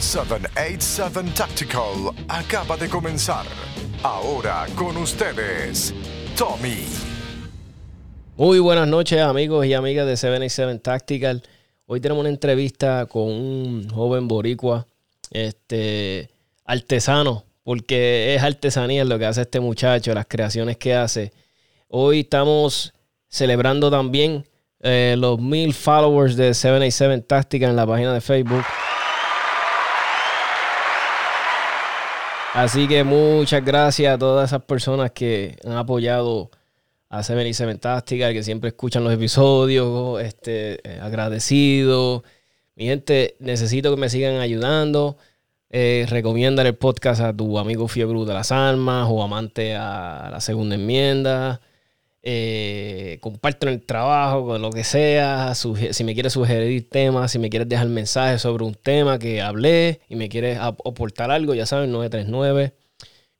787 Tactical acaba de comenzar. Ahora con ustedes, Tommy. Muy buenas noches amigos y amigas de 787 Tactical. Hoy tenemos una entrevista con un joven boricua, este artesano, porque es artesanía lo que hace este muchacho, las creaciones que hace. Hoy estamos celebrando también eh, los mil followers de 787 Tactical en la página de Facebook. Así que muchas gracias a todas esas personas que han apoyado a Seven y que siempre escuchan los episodios, este, eh, agradecido. Mi gente, necesito que me sigan ayudando. Eh, el podcast a tu amigo Fiebre de las Almas o amante a la segunda enmienda eh, comparto en el trabajo, con lo que sea. Si me quieres sugerir temas, si me quieres dejar mensajes sobre un tema que hablé y me quieres aportar algo, ya saben,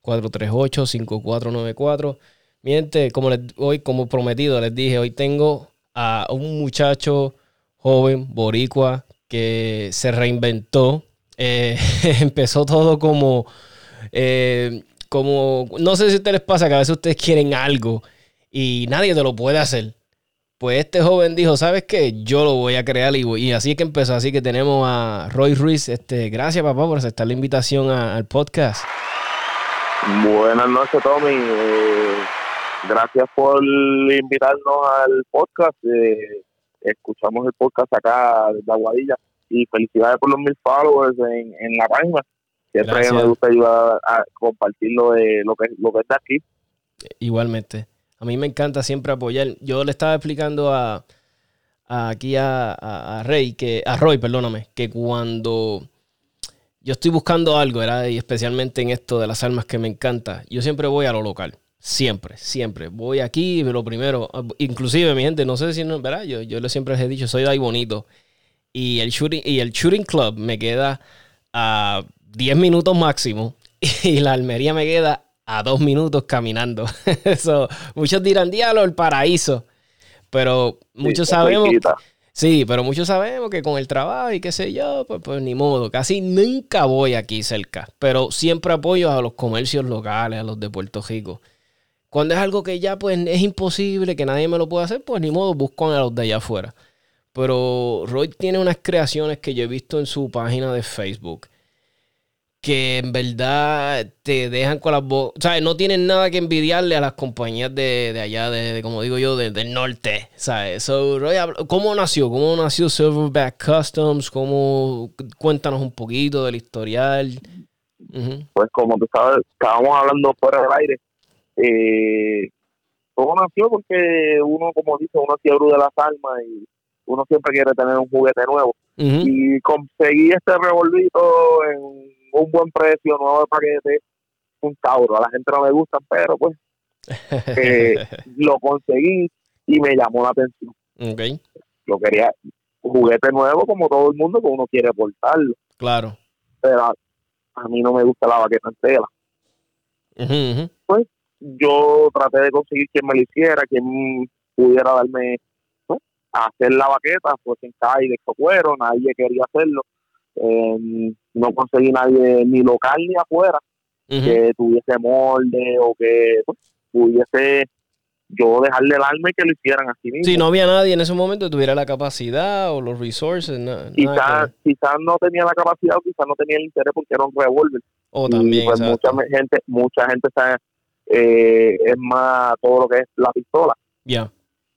939-438-5494. Miente, como hoy, como prometido, les dije, hoy tengo a un muchacho joven, boricua, que se reinventó. Eh, empezó todo como, eh, como, no sé si a ustedes les pasa que a veces ustedes quieren algo y nadie te lo puede hacer. Pues este joven dijo, ¿sabes qué? Yo lo voy a crear y, y así que empezó. Así que tenemos a Roy Ruiz. Este, gracias, papá, por aceptar la invitación al podcast. Buenas noches, Tommy. Eh, gracias por invitarnos al podcast. Eh, escuchamos el podcast acá de Aguadilla y felicidades por los mil followers en, en la página. Siempre me gusta ayudar a, compartir lo, de, lo, que, lo que está aquí. Igualmente. A mí me encanta siempre apoyar. Yo le estaba explicando a, aquí a, Rey, que, a Roy, perdóname, que cuando yo estoy buscando algo, ¿verdad? Y especialmente en esto de las armas que me encanta, yo siempre voy a lo local. Siempre, siempre. Voy aquí, lo primero, inclusive mi gente, no sé si no, ¿verdad? Yo, yo siempre les he dicho, soy de ahí bonito. Y el shooting, y el shooting club me queda a 10 minutos máximo. Y la almería me queda a dos minutos caminando. Eso, muchos dirán, diablo, el paraíso. Pero muchos sabemos. Sí, pero muchos sabemos que con el trabajo y qué sé yo, pues, pues ni modo. Casi nunca voy aquí cerca. Pero siempre apoyo a los comercios locales, a los de Puerto Rico. Cuando es algo que ya pues es imposible, que nadie me lo puede hacer, pues ni modo, busco a los de allá afuera. Pero Roy tiene unas creaciones que yo he visto en su página de Facebook que en verdad te dejan con las voz. O sea, no tienen nada que envidiarle a las compañías de, allá, de, como digo yo, del norte. ¿Sabes? So, ¿Cómo nació? ¿Cómo nació Silverback Customs? ¿Cómo, cuéntanos un poquito del historial. Pues como tú sabes, estábamos hablando fuera del aire. Eh, todo nació porque uno, como dice, uno fiebre de las almas y uno siempre quiere tener un juguete nuevo. Y conseguí este revolvito en un buen precio, nuevo de paquete, un Tauro. A la gente no me gusta, pero pues eh, lo conseguí y me llamó la atención. Okay. Lo quería, juguete nuevo como todo el mundo, que uno quiere portarlo. Claro. Pero a, mí no me gusta la baqueta en tela. Pues yo traté de conseguir quien me lo hiciera, quien pudiera darme pues, hacer la baqueta, pues en calle de cuero, nadie quería hacerlo. Eh, no conseguí nadie ni local ni afuera que tuviese molde o que pues, pudiese yo dejarle el alma y que lo hicieran así mismo. Si no había nadie en ese momento que tuviera la capacidad o los resources. quizás quizás no tenía la capacidad o quizás no tenía el interés porque era un revólver. O también. Pues mucha gente, mucha gente sabe, eh, es más todo lo que es la pistola. Ya.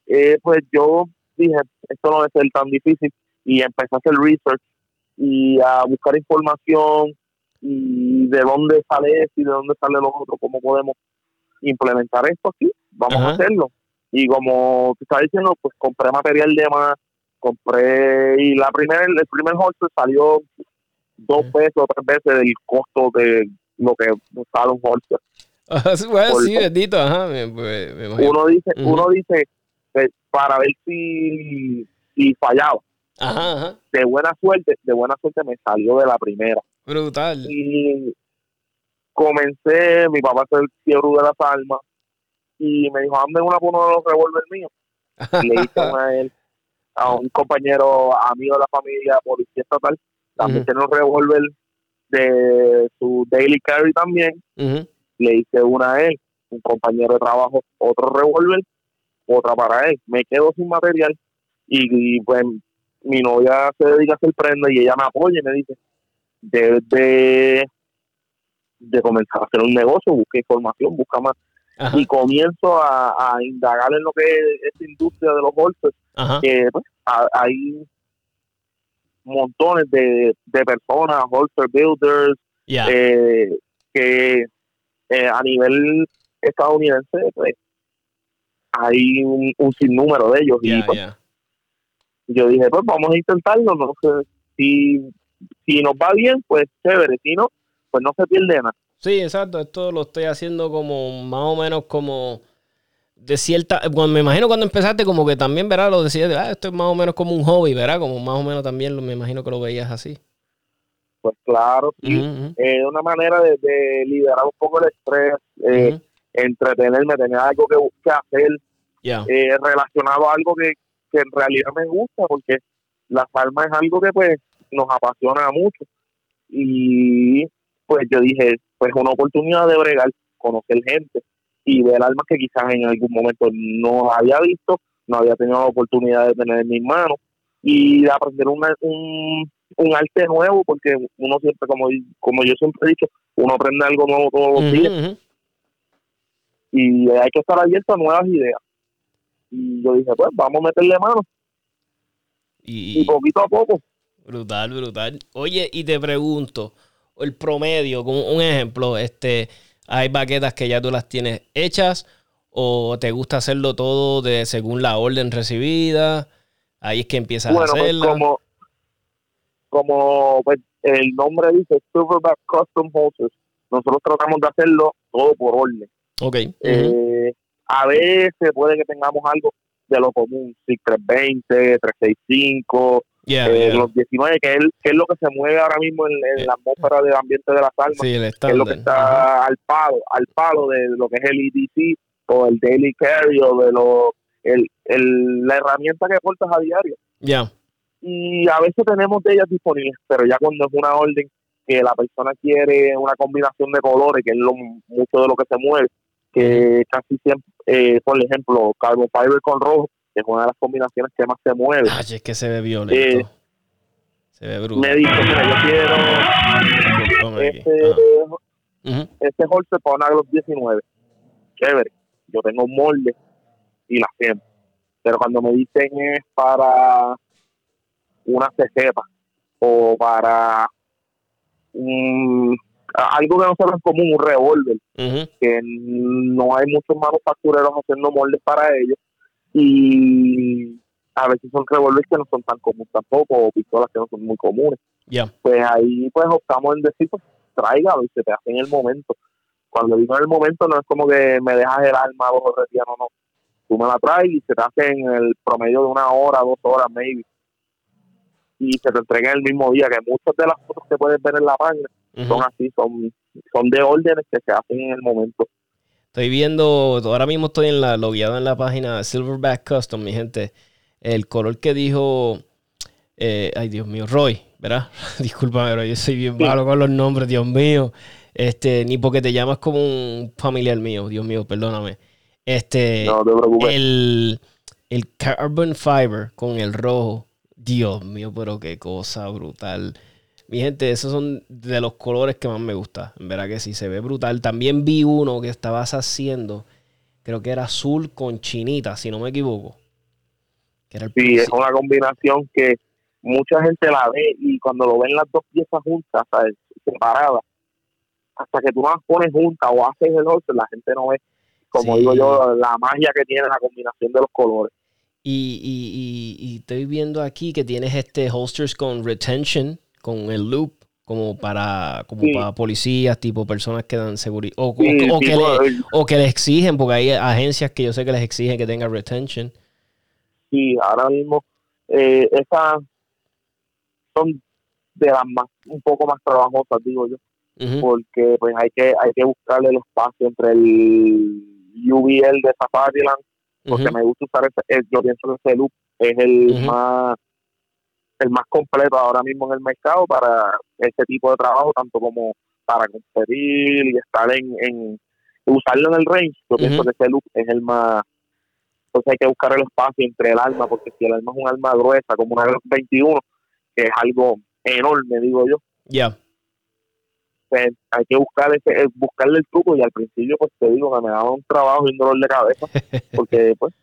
Eh, pues yo dije, esto no debe ser tan difícil y empecé a hacer research y a buscar información y de dónde sale esto y de dónde sale lo otro, cómo podemos implementar esto aquí, vamos a hacerlo. Y como tú estás diciendo, pues compré material de más, compré, y la primera, el primer holster salió dos pesos o tres veces del costo de lo que sale un holster. bueno, sí, bendito, ajá, uno dice, uno dice, pues, para ver si, si fallaba. De buena suerte, de buena suerte me salió de la primera. Brutal. Y comencé, mi papá es el fiebre de las almas, y me dijo, hazme una por uno de los revólveres míos. le hice a él, a un compañero, amigo de la familia, policía estatal, también tiene un revólver de su daily carry también. Le hice una a él, un compañero de trabajo, otro revólver, otra para él. Me quedo sin material y, y, pues mi novia se dedica a hacer prenda y ella me apoya y me dice, debes de, de comenzar a hacer un negocio, busca información, busca más. Ajá. Y comienzo a, a indagar en lo que es esta industria de los Ajá. que pues, ha- hay montones de, de personas, holster builders, eh, que eh, a nivel estadounidense pues, hay un, un sinnúmero de ellos. y pues, yo dije, pues vamos a intentarlo. No sé, si, si nos va bien, pues chévere. Si no, pues no se pierde nada. Sí, exacto. Esto lo estoy haciendo como más o menos como de cierta. Bueno, me imagino cuando empezaste, como que también, ¿verdad? Lo decías, ah, esto es más o menos como un hobby, ¿verdad? Como más o menos también lo, me imagino que lo veías así. Pues claro, sí. Es una manera de, de liberar un poco el estrés, eh, entretenerme, tener algo que, que hacer. Eh, relacionado a algo que, que en realidad me gusta, porque la farma es algo que pues nos apasiona mucho. Y pues yo dije, pues una oportunidad de bregar, conocer gente y ver almas que quizás en algún momento no había visto, no había tenido la oportunidad de tener en mis manos y de aprender una- un, un arte nuevo, porque uno siempre, como, como yo siempre he dicho, uno aprende algo nuevo todos los días y hay que estar abierto a nuevas ideas. Y yo dije, pues vamos a meterle mano Y, y poquito a poco. Brutal, brutal. Oye, y te pregunto, el promedio, como un ejemplo, este, hay baquetas que ya tú las tienes hechas o te gusta hacerlo todo de según la orden recibida. Ahí es que empiezas bueno, a pues hacerla. como, como pues, el nombre dice, Silverback Custom Holsters, nosotros tratamos de hacerlo todo por orden. Ok. Eh, a veces puede que tengamos algo de lo común, sí, 320, 365, Yeah, eh, yeah. los 19, que es, que es lo que se mueve ahora mismo en, en Eh. la atmósfera del ambiente de las almas. Sí, que es lo que está al palo, al palo de lo que es el EDC o el Daily Carry o de lo, el, el, la herramienta que portas a diario. Ya. Y a veces tenemos de ellas disponibles, pero ya cuando es una orden que la persona quiere una combinación de colores, que es lo, mucho de lo que se mueve, que casi siempre, eh, por ejemplo, Carbon Fiber con rojo, que es una de las combinaciones que más se mueve. Ay, es que se ve violento. Eh, se ve brutal. Me dice, mira, yo quiero este. Ujú. este holster para una de los 19. Chévere. Yo tengo un molde y la hacemos. Pero cuando me dicen es para una cecepa o para un, algo que no se ve común, un revólver, que no hay muchos manufactureros haciendo moldes para ellos y a veces son revólveres que no son tan comunes tampoco o pistolas que no son muy comunes Ya. pues ahí pues optamos en decir, pues tráigalo y se te hace en el momento. Cuando digo en el momento no es como que me dejas el alma dos o tres días, no, no. Tú me la traes y se te hace en el promedio de una hora, dos horas, maybe. Y se te entrega en el mismo día, que muchas de las fotos que puedes ver en la página Son así, son, son de órdenes que se hacen en el momento. Estoy viendo, ahora mismo estoy en la, logueado en la página Silverback Custom, mi gente. El color que dijo, eh, ay Dios mío, Roy, ¿verdad? Discúlpame, pero yo soy bien malo con los nombres, Dios mío. Este, ni porque te llamas como un familiar mío, Dios mío, perdóname. Este, No te preocupes. el, el carbon fiber con el rojo, Dios mío, pero qué cosa brutal. Mi gente, esos son de los colores que más me gusta. En verdad que sí, se ve brutal. También vi uno que estabas haciendo, creo que era azul con chinita, si no me equivoco. Que era el Sí, es una combinación que mucha gente la ve y cuando lo ven las dos piezas juntas, ¿sabes? separadas, hasta que tú las pones juntas o haces el holster, la gente no ve, como Sí. digo yo, la magia que tiene la combinación de los colores. Y, y- y- y estoy viendo aquí que tienes este holsters con retention, con el loop, como para, como Sí. para policías, tipo personas que dan seguridad. O, o- Sí, o que le, o que les exigen, porque hay agencias que yo sé que les exigen que tenga retention. sí, ahora mismo eh, esas son de las más, un poco más trabajosas, digo yo, porque pues hay que hay que buscarle el espacio entre el UVL de Safariland porque me gusta usar ese, eh, yo pienso que ese loop es el más el más completo ahora mismo en el mercado para este tipo de trabajo, tanto como para competir y estar en, en usarlo en el range. Yo pienso que ese look es el más. Entonces hay que buscar el espacio entre el arma, porque si el arma es un arma gruesa, como una 21, que es algo enorme, digo yo. Ya. Pues hay que buscar ese, eh, buscarle el truco y al principio pues te digo que me daba un trabajo y un dolor de cabeza porque pues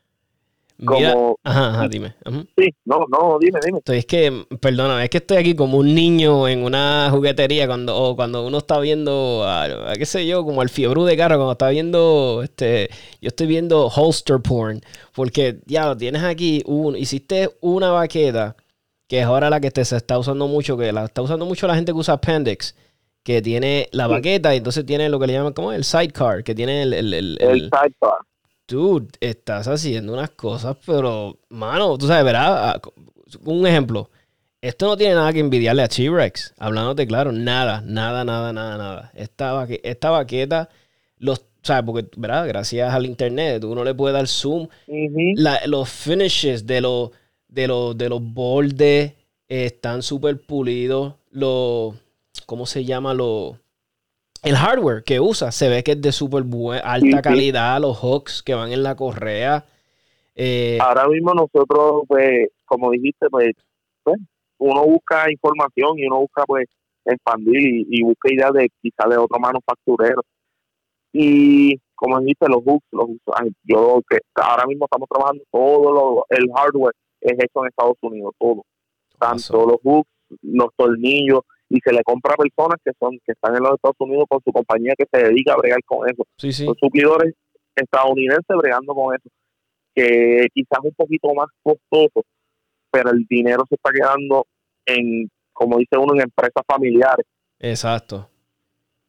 como ajá, ajá, dime. Sí, no, no, dime, dime. Es que, perdona, es que estoy aquí como un niño en una juguetería cuando, o cuando uno está viendo, a, qué sé yo, como el fiebre de carro, cuando está viendo, este, yo estoy viendo holster porn, porque ya lo tienes aquí, un, hiciste una baqueta, que es ahora la que te, se está usando mucho, que la está usando mucho la gente que usa Appendix, que tiene la baqueta y entonces tiene lo que le llaman como el sidecar, que tiene el... El, el, el sidecar dude, estás haciendo unas cosas, pero, mano, tú sabes, verá, ah, un ejemplo. Esto no tiene nada que envidiarle a T-Rex. Hablándote claro, nada, nada, nada, nada, nada. Esta, esta baqueta, los, ¿sabes? Porque, ¿verdad? Gracias al internet, uno le puede dar zoom. los finishes de los, de los, de los bordes están súper pulidos. Los, ¿cómo se llama? Los el hardware que usa se ve que es de súper alta calidad, los hooks que van en la correa. Eh, Ahora mismo nosotros, pues, como dijiste, pues, pues, uno busca información y uno busca, pues, expandir y, busca ideas de quizá de otro manufacturero. Y como dijiste, los hooks, los yo que ahora mismo estamos trabajando todo lo, el hardware es hecho en Estados Unidos, todo. Tanto los hooks, los tornillos, y se le compra a personas que son que están en los Estados Unidos con su compañía que se dedica a bregar con eso. Son suplidores estadounidenses bregando con eso, que quizás un poquito más costoso, pero el dinero se está quedando en, como dice uno, en empresas familiares. Exacto.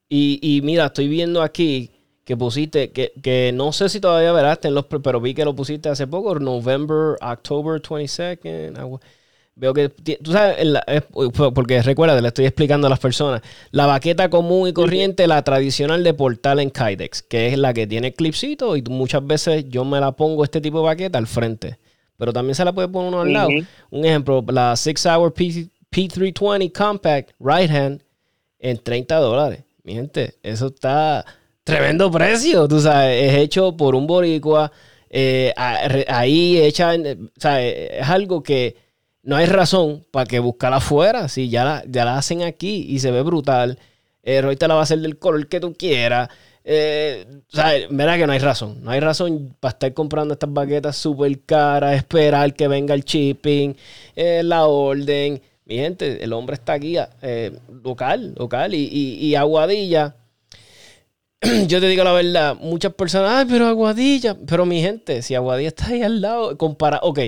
Y, y mira, estoy viendo aquí que pusiste, que, que no sé si todavía verás, los, pero vi que lo pusiste hace poco, November, October 22nd. Veo que, tú sabes, porque recuerda, le estoy explicando a las personas. La baqueta común y corriente, la tradicional de portal en Kydex, que es la que tiene clipsito y muchas veces yo me la pongo este tipo de baqueta al frente. Pero también se la puede poner uno al lado. Un ejemplo, la 6 Hour P, P320 Compact Right Hand en 30 dólares. Mi gente, eso está tremendo precio. Tú sabes, es hecho por un boricua. Eh, ahí hecha, o sea, es algo que no hay razón para que buscarla afuera. Si ya la, ya la hacen aquí y se ve brutal. Eh, Roy te la va a hacer del color que tú quieras. Eh, o sea, verá que no hay razón. No hay razón para estar comprando estas baquetas súper caras, esperar que venga el shipping, eh, la orden. Mi gente, el hombre está aquí, eh, local, local. Y, y, Aguadilla, yo te digo la verdad, muchas personas, ay, pero Aguadilla. Pero mi gente, si Aguadilla está ahí al lado, compara, ok,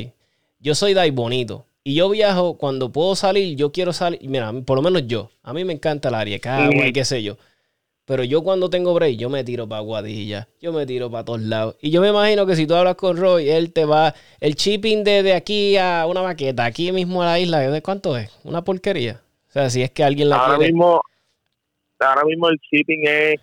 yo soy Dai Bonito. Y yo viajo cuando puedo salir, yo quiero salir. Mira, por lo menos yo. A mí me encanta el área, Cagua y qué sé yo. Pero yo cuando tengo break, yo me tiro para Guadilla, yo me tiro para todos lados. Y yo me imagino que si tú hablas con Roy, él te va. El shipping de, de aquí a una maqueta, aquí mismo a la isla, ¿de cuánto es? Una porquería. O sea, si es que alguien la ahora Mismo, ahora mismo el shipping es.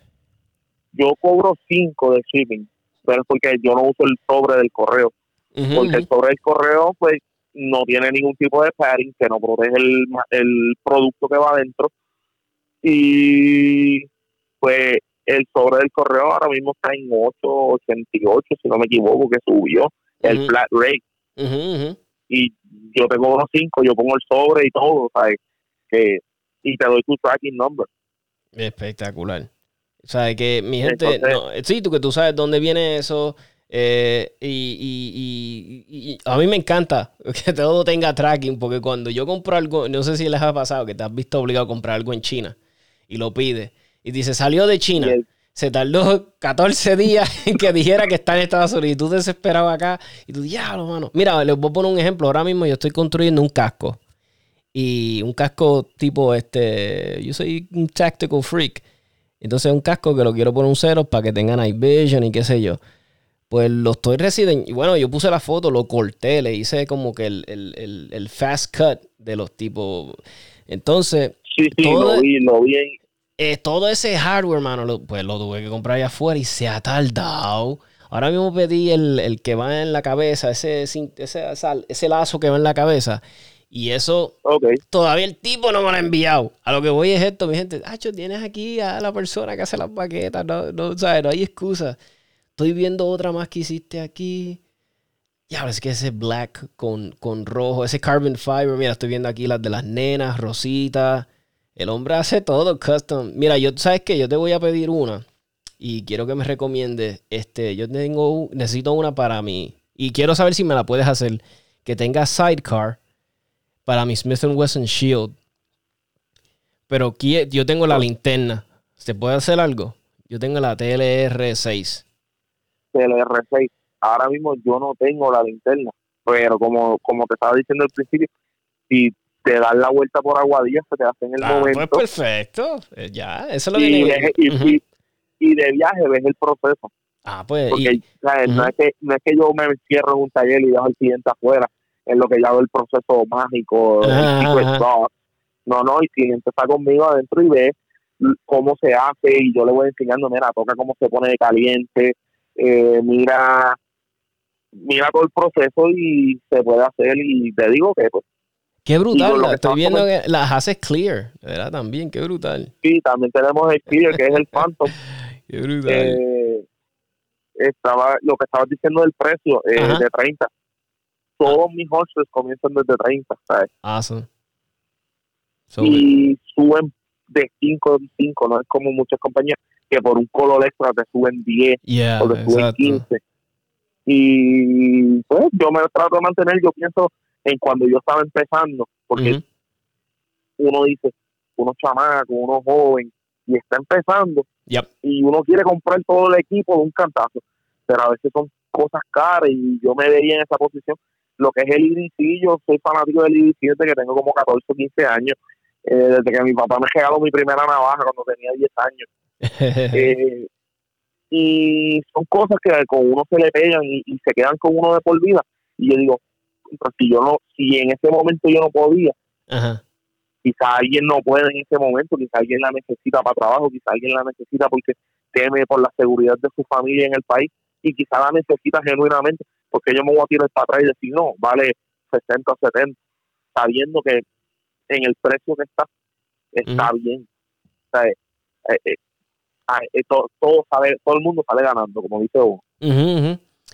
Yo cobro 5 de shipping, pero es porque yo no uso el sobre del correo. porque el sobre del correo, pues no tiene ningún tipo de padding que no protege el, el producto que va adentro. Y pues el sobre del correo ahora mismo está en 8.88 si no me equivoco que subió el flat rate. Y yo te cobro 5 yo pongo el sobre y todo ¿sabes? Que, y te doy tu tracking number. Espectacular. O sea que mi gente no, sí tú que tú sabes dónde viene eso eh, y, a mí me encanta que todo tenga tracking, porque cuando yo compro algo, no sé si les ha pasado que te has visto obligado a comprar algo en China y lo pides y dice salió de China. Se tardó 14 días en que dijera que está en Estados Unidos y tú desesperado acá y tú, diablo, mano. Mira, les voy a poner un ejemplo. Ahora mismo yo estoy construyendo un casco y un casco tipo este. Yo soy un tactical freak. Entonces, un casco que lo quiero poner un cero para que tenga night vision y qué sé yo. Pues lo estoy recibiendo. Y bueno, yo puse la foto, lo corté, le hice como que el, fast cut de los tipos. Entonces. Sí, sí, todo, lo vi, lo vi. Eh, todo ese hardware, mano, pues lo tuve que comprar allá afuera y se ha tardado. Ahora mismo pedí el, que va en la cabeza, ese, ese, ese lazo que va en la cabeza. Y eso, Ok. todavía el tipo no me lo ha enviado. A lo que voy es esto, mi gente. Hacho, tienes aquí a la persona que hace las baquetas. No, no, ¿sabes? no hay excusa. Estoy viendo otra más que hiciste aquí. Ya, es que ese black con, con rojo, ese carbon fiber. Mira, estoy viendo aquí las de las nenas, rosita. El hombre hace todo custom. Mira, yo, ¿sabes qué? Yo te voy a pedir una. Y quiero que me recomiendes. Este, yo tengo, necesito una para mí. Y quiero saber si me la puedes hacer. Que tenga sidecar para mi Smith Wesson Shield. Pero yo tengo la linterna. ¿Se puede hacer algo? Yo tengo la TLR6. TLR6. Ahora mismo yo no tengo la linterna, pero como, como te estaba diciendo al principio, si te das la vuelta por Aguadilla, se te hace en el Ah, pues momento perfecto. Eh, Ya, eso es lo que y, ves- y, Ujú. y- y de viaje ves el proceso. Ah, pues. Porque y- ¿sabes? no, es que, no es que yo me encierro en un taller y dejo al cliente afuera, en lo que ya veo el proceso mágico, el sauce. No, no, el cliente está conmigo adentro y ve cómo se hace y yo le voy enseñando, mira, toca cómo se pone de caliente, eh, mira mira todo el proceso y se puede hacer y te digo que pues qué brutal. la- que Estoy viendo que las haces clear. ¿Verdad? También, qué brutal. sí, también tenemos el clear que es el Phantom. Qué brutal. Eh, estaba lo que estabas diciendo del precio eh, de 30. Todos mis holsters comienzan desde 30, ¿sabes? awesome. So, y suben de 5 en 5, no es como muchas compañías que por un color extra te suben 10 yeah, o te suben exacto. 15. Y pues yo me trato de mantener, yo pienso en cuando yo estaba empezando, porque uno dice, uno chamaco, uno joven, y está empezando, Yep. y uno quiere comprar todo el equipo de un cantazo, pero a veces son cosas caras y yo me veía en esa posición. Lo que es el IDC, yo soy fanático del IDC desde que tengo como 14 o 15 años, eh, desde que mi papá me regaló mi primera navaja cuando tenía 10 años. Eh, y son cosas que con uno se le pegan y, y se quedan con uno de por vida. Y yo digo, "Contra, si yo no, si en ese momento yo no podía, Ajá. quizá alguien no puede en ese momento, quizá alguien la necesita para trabajo, quizá alguien la necesita porque teme por la seguridad de su familia en el país y quizá la necesita genuinamente porque yo me voy a tirar para atrás y decir, no, vale 60 o 70, sabiendo que en el precio que está, está bien. O sea, eh, eh, todo, todo, sale, todo el mundo sale ganando, como dice uno.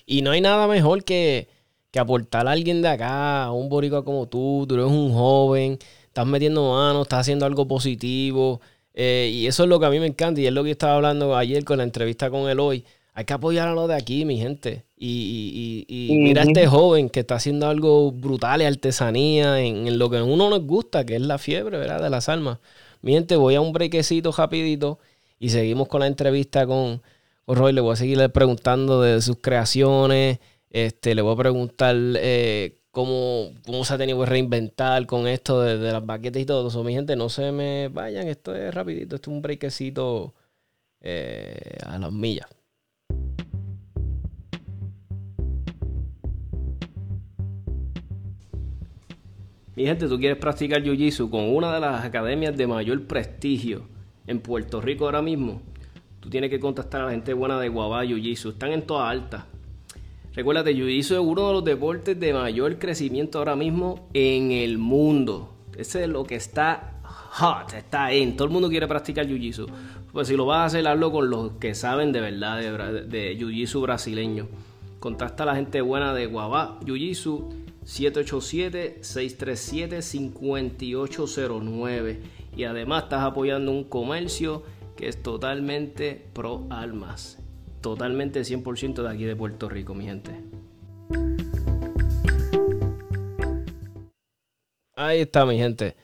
Y no hay nada mejor que, que aportar a alguien de acá, a un boricua como tú, tú eres un joven, estás metiendo manos, estás haciendo algo positivo. eh, y eso es lo que a mí me encanta y es lo que estaba hablando ayer con la entrevista con él hoy. Hay que apoyar a lo de aquí, mi gente. Y, y- y- y mira a este joven que está haciendo algo brutal, artesanía, en, en lo que a uno nos gusta, que es la fiebre, ¿verdad? De las almas. Mi gente, voy a un brequecito rapidito y seguimos con la entrevista con, Roy. Le voy a seguir preguntando de sus creaciones. Este, le voy a preguntar eh, cómo, cómo se ha tenido que reinventar con esto de, las baquetas y todo eso. Mi gente, no se me vayan. Esto es rapidito. Esto es un brequecito eh, a las millas. Mi gente, tú quieres practicar Jiu-Jitsu con una de las academias de mayor prestigio en Puerto Rico ahora mismo, tú tienes que contactar a la gente buena de Guabá Jiu-Jitsu. Están en toda alta. Recuérdate, Jiu-Jitsu es uno de los deportes de mayor crecimiento ahora mismo en el mundo. Ese es lo que está hot, está en. Todo el mundo quiere practicar Jiu-Jitsu. Pues si lo vas a hacer, hazlo con los que saben de verdad de, Jiu-Jitsu brasileño. Contacta a la gente buena de Guabá Jiu-Jitsu 787-637-5809. Y además estás apoyando un comercio que es totalmente pro almas. Totalmente 100% de aquí de Puerto Rico, mi gente. Ahí está, mi gente.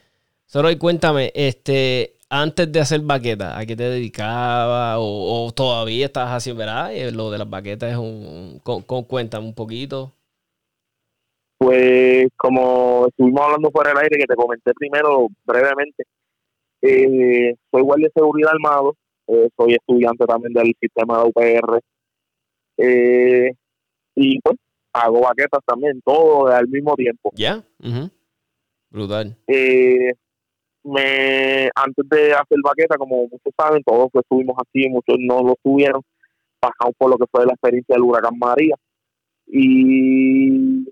Solo y cuéntame, este, antes de hacer baquetas, ¿a qué te dedicabas? O, todavía estás haciendo, verdad? Eh, Lo de las baquetas es un... con- cuéntame un poquito. Pues como estuvimos hablando fuera del aire, que te comenté primero brevemente, eh, soy guardia de seguridad armado, eh, soy estudiante también del sistema de UPR, eh, y pues hago baquetas también, todo al mismo tiempo. ¿Ya? Ujú. Brutal. Eh, me antes de hacer baqueta, como muchos saben, todos lo estuvimos así, muchos no lo tuvieron, pasamos por lo que fue la experiencia del huracán María y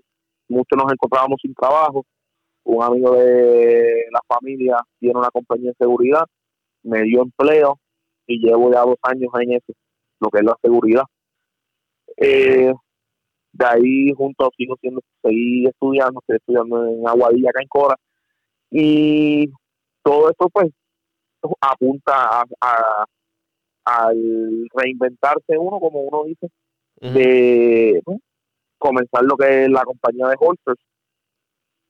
muchos nos encontrábamos sin trabajo. Un amigo de la familia tiene una compañía de seguridad, me dio empleo y llevo ya dos años en eso, lo que es la seguridad. Eh, de ahí junto sigo siendo, seguí estudiando, estoy estudiando en Aguadilla, acá en Cora, y todo esto pues apunta a, a, al reinventarse uno, como uno dice, de comenzar lo que es la compañía de holsters.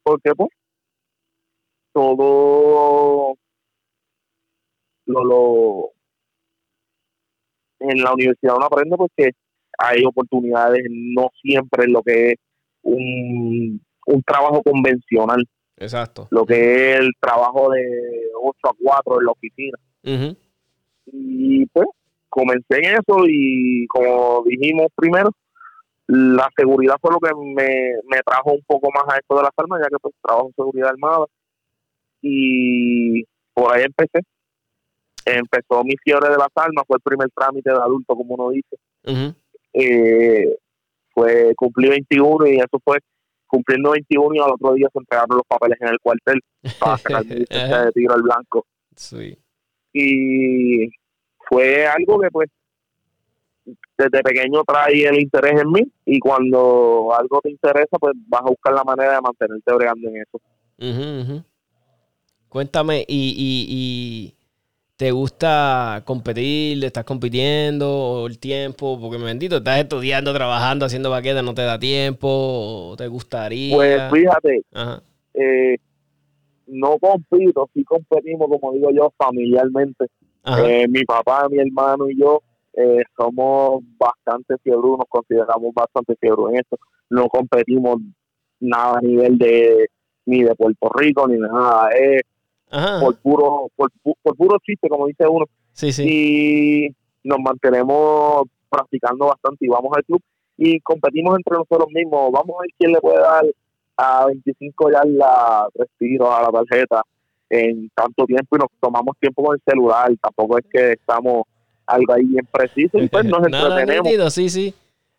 Porque pues todo lo, lo en la universidad uno aprende porque hay oportunidades, no siempre en lo que es un, un trabajo convencional. Exacto. Lo que es el trabajo de 8 a 4 en la oficina. Y pues comencé en eso y como dijimos primero, la seguridad fue lo que me, me trajo un poco más a esto de las armas, ya que pues trabajo en seguridad armada. Y por ahí empecé. Empezó mi fiebre de las armas, fue el primer trámite de adulto, como uno dice. eh, fue cumplí 21 y eso fue cumpliendo 21 y al otro día se entregaron los papeles en el cuartel para sacar mi licencia de tiro al blanco. Sí. Y fue algo que pues desde pequeño trae el interés en mí y cuando algo te interesa pues vas a buscar la manera de mantenerte bregando en eso. Cuéntame, ¿y, y, y te gusta competir? ¿Estás compitiendo el tiempo? Porque me bendito, estás estudiando, trabajando, haciendo baquetas, no te da tiempo, ¿O ¿te gustaría? Pues fíjate, eh, no compito, sí competimos, como digo yo, familiarmente. Eh, mi papá, mi hermano y yo eh, somos bastante fiebrudos, nos consideramos bastante fiebrudos en esto. No competimos nada a nivel de ni de Puerto Rico ni nada. Es por puro por, puro chiste, como dice uno. Sí, sí. Y nos mantenemos practicando bastante y vamos al club y competimos entre nosotros mismos. Vamos a ver quién le puede dar a 25 ya la tres tiros a la tarjeta en tanto tiempo y nos tomamos tiempo con el celular. Tampoco es que estamos algo ahí bien preciso y pues nos entretenemos. sí, sí.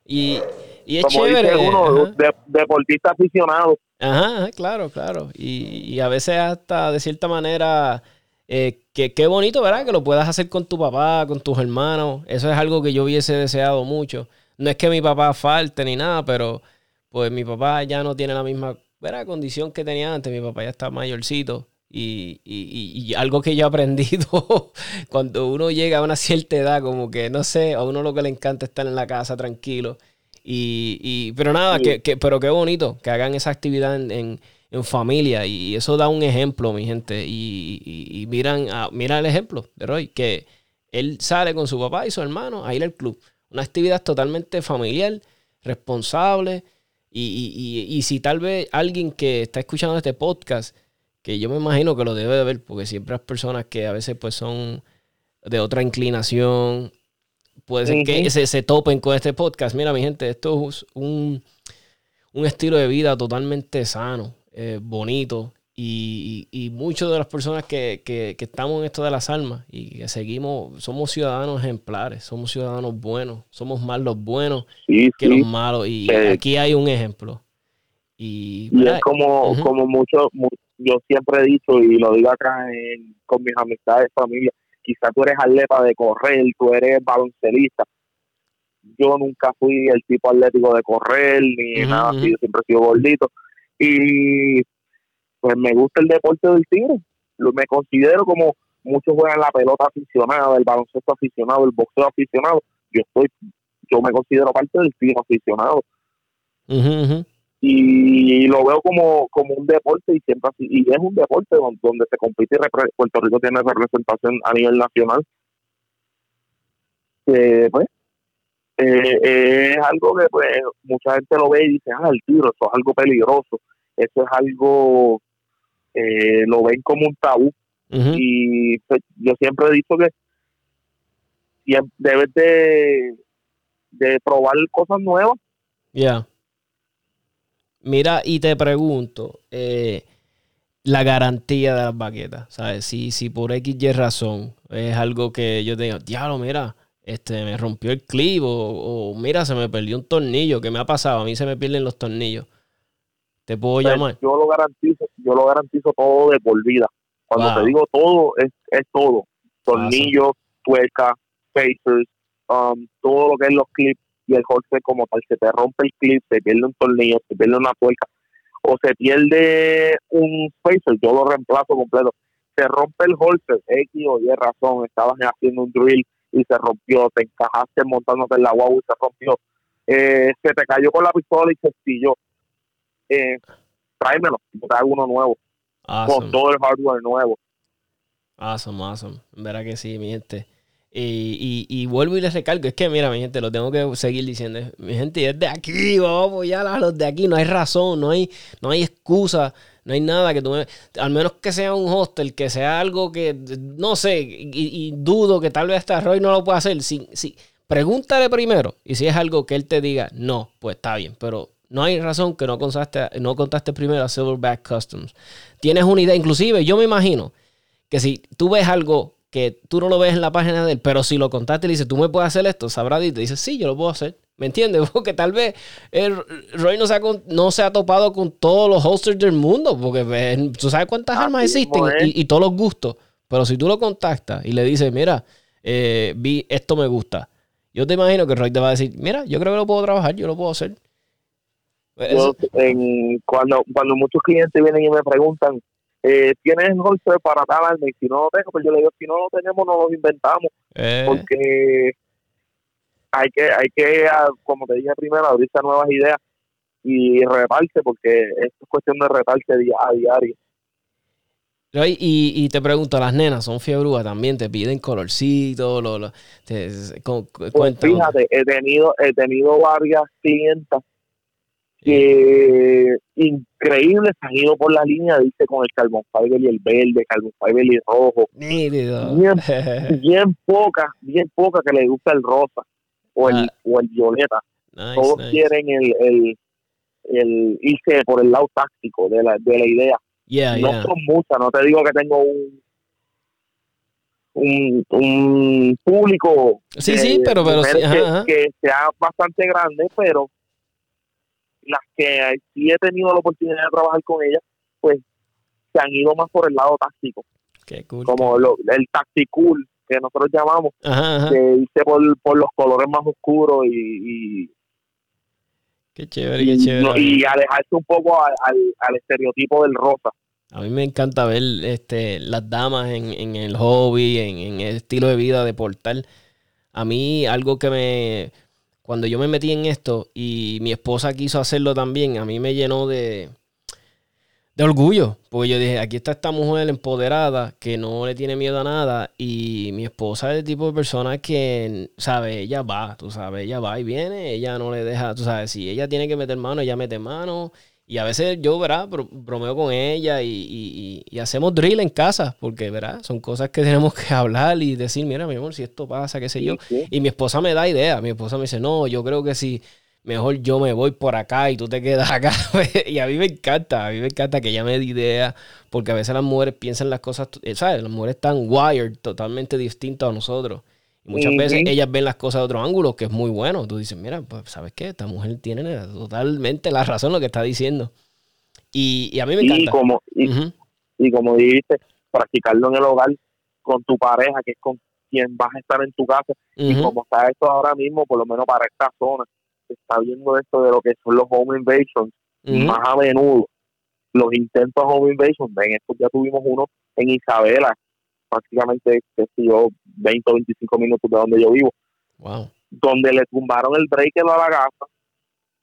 Y, y es Como chévere. Dice uno, de, deportista aficionado. Ajá, claro, claro. Y, y, a veces hasta de cierta manera, eh, que qué bonito, ¿verdad? Que lo puedas hacer con tu papá, con tus hermanos. Eso es algo que yo hubiese deseado mucho. No es que mi papá falte ni nada, pero pues mi papá ya no tiene la misma ¿verdad? condición que tenía antes. Mi papá ya está mayorcito. Y, y, y, algo que yo he aprendido cuando uno llega a una cierta edad, como que no sé, a uno lo que le encanta es estar en la casa tranquilo. Y, y pero nada, que, que, pero qué bonito que hagan esa actividad en, en, familia. Y eso da un ejemplo, mi gente. Y, miran, a, mira el ejemplo de Roy, que él sale con su papá y su hermano a ir al club. Una actividad totalmente familiar, responsable. Y, y si tal vez alguien que está escuchando este podcast que yo me imagino que lo debe de ver, porque siempre hay personas que a veces pues son de otra inclinación, puede ser que se, se, topen con este podcast. Mira, mi gente, esto es un, un estilo de vida totalmente sano, eh, bonito, y, y, muchas de las personas que, que, que, estamos en esto de las almas y que seguimos, somos ciudadanos ejemplares, somos ciudadanos buenos, somos más los buenos que los malos. Y aquí hay un ejemplo. Y, es como, como mucho, yo siempre he dicho y lo digo acá con mis amistades, familia, quizá tú eres atleta de correr, tú eres baloncelista. Yo nunca fui el tipo atlético de correr ni nada así, yo siempre he sido gordito. Y pues me gusta el deporte del tiro. Me considero como muchos juegan la pelota aficionada, el baloncesto aficionado, el boxeo aficionado. Yo estoy, yo me considero parte del tiro aficionado y lo veo como, como un deporte y siempre así, y es un deporte donde, se compite y Puerto Rico tiene representación a nivel nacional. Que pues eh, es algo que pues mucha gente lo ve y dice ah el tiro eso es algo peligroso eso es algo eh, lo ven como un tabú y pues, yo siempre he dicho que debes de de probar cosas nuevas ya Mira, y te pregunto, eh, la garantía de las baquetas, ¿sabes? Si, si por X y razón es algo que yo digo, diablo, mira, este, me rompió el clip o, mira, se me perdió un tornillo, ¿qué me ha pasado? A mí se me pierden los tornillos. te puedo Pues, llamar. Yo lo garantizo, yo lo garantizo todo de por vida. Cuando Wow. te digo todo, es, es todo. Tornillos, tuercas, spacers, um, todo lo que es los clips y el holster como tal. Se te rompe el clip, se pierde un tornillo, se pierde una tuerca o se pierde un spacer, yo lo reemplazo completo. Se rompe el holster, X o Y razón, estabas haciendo un drill y se rompió, te encajaste montándote en la guagua y se rompió. Eh, se te cayó con la pistola y se estilló. Eh, tráemelo, te hago uno nuevo, con todo el hardware nuevo. Awesome, awesome. Verdad que sí, mi gente. Y, y, vuelvo y les recalco, es que mira, mi gente, lo tengo que seguir diciendo. Mi gente es de aquí, vamos a apoyar a los de aquí. No hay razón, no hay, no hay excusa, no hay nada que tú me- Al menos que sea un hostel, que sea algo que, no sé, y, y dudo que tal vez hasta Roy no lo pueda hacer. Si, si, pregúntale primero. Y si es algo que él te diga, no, pues está bien. Pero no hay razón que no contaste, no contaste primero a Silverback Customs. Tienes una idea, inclusive yo me imagino que si tú ves algo que tú no lo ves en la página de él, pero si lo contaste y le dices, tú me puedes hacer esto, sabrá y te dice, sí, yo lo puedo hacer. ¿Me entiendes? Porque tal vez el Roy no se, ha, con- no se ha topado con todos los holsters del mundo, porque tú sabes cuántas Así armas existen mismo es. y, y todos los gustos. Pero si tú lo contactas y le dices, mira, eh, vi esto me gusta, yo te imagino que Roy te va a decir, mira, yo creo que lo puedo trabajar, yo lo puedo hacer. Yo, Eso- en, cuando, cuando muchos clientes vienen y me preguntan, eh, ¿tienes holster para tal arma? Y si no lo tengo, pues yo le digo, si no lo tenemos, no lo inventamos. eh, porque hay que, hay que, ah, como te dije primero, abrirse a nuevas ideas y retarse, porque esto es cuestión de retarse día a diario. Y, y te pregunto, las nenas son fiebrúas también, te piden colorcito, lo, lo- te- cu- Pues fíjate, he tenido, he tenido varias clientas que increíbles han ido por la línea, dice, con el carbon fiber y el verde, carbon fiber y rojo. Nítido. Bien. Bien pocas, bien pocas que les gusta el rosa o el, Ah. o el violeta. Nice, Todos nice. quieren el, el, el irse por el lado táctico de la, de la idea. Yeah, no yeah. son muchas, no te digo que tengo un un, un público Sí, sí, pero, pero sí, mujeres ajá, que, ajá. que sea bastante grande, pero las que sí he tenido la oportunidad de trabajar con ellas, pues se han ido más por el lado táctico, Qué cool. como lo, el tacticool que nosotros llamamos, Ajá, ajá. que irse por, por los colores más oscuros y, y, Qué chévere, qué chévere. no- y alejarse un poco al, al, al estereotipo del rosa. A mí me encanta ver este, las damas en, en el hobby, en, en el estilo de vida de portal. A mí algo que me... Cuando yo me metí en esto y mi esposa quiso hacerlo también, a mí me llenó de, de orgullo. Porque yo dije, aquí está esta mujer empoderada que no le tiene miedo a nada. Y mi esposa es el tipo de persona que, sabe, ella va, tú sabes, ella va y viene, ella no le deja, tú sabes, si ella tiene que meter mano, ella mete mano. Y a veces yo, ¿verdad? Bro- bromeo con ella y, y- y- hacemos drill en casa, porque, ¿verdad? Son cosas que tenemos que hablar y decir, mira, mi amor, si esto pasa, qué sé yo. Sí. Y mi esposa me da idea. Mi esposa me dice, no, yo creo que si mejor yo me voy por acá y tú te quedas acá. y a mí me encanta, a mí me encanta que ella me dé idea, porque a veces las mujeres piensan las cosas, eh, ¿sabes? Las mujeres están wired, totalmente distintas a nosotros. Y muchas veces ellas ven las cosas de otro ángulo, que es muy bueno. Tú dices, mira, pues, ¿sabes qué? Esta mujer tiene totalmente la razón lo que está diciendo. Y, y a mí me Y encanta. como, y, Ujú. y como dijiste, practicarlo en el hogar con tu pareja, que es con quien vas a estar en tu casa. Y como está esto ahora mismo, por lo menos para esta zona, se está viendo esto de lo que son los home invasions más a menudo. Los intentos home invasions, en estos ya tuvimos uno en Isabela, prácticamente, qué sé yo, 20 o 25 minutos de donde yo vivo, Wow. donde le tumbaron el breaker a la casa,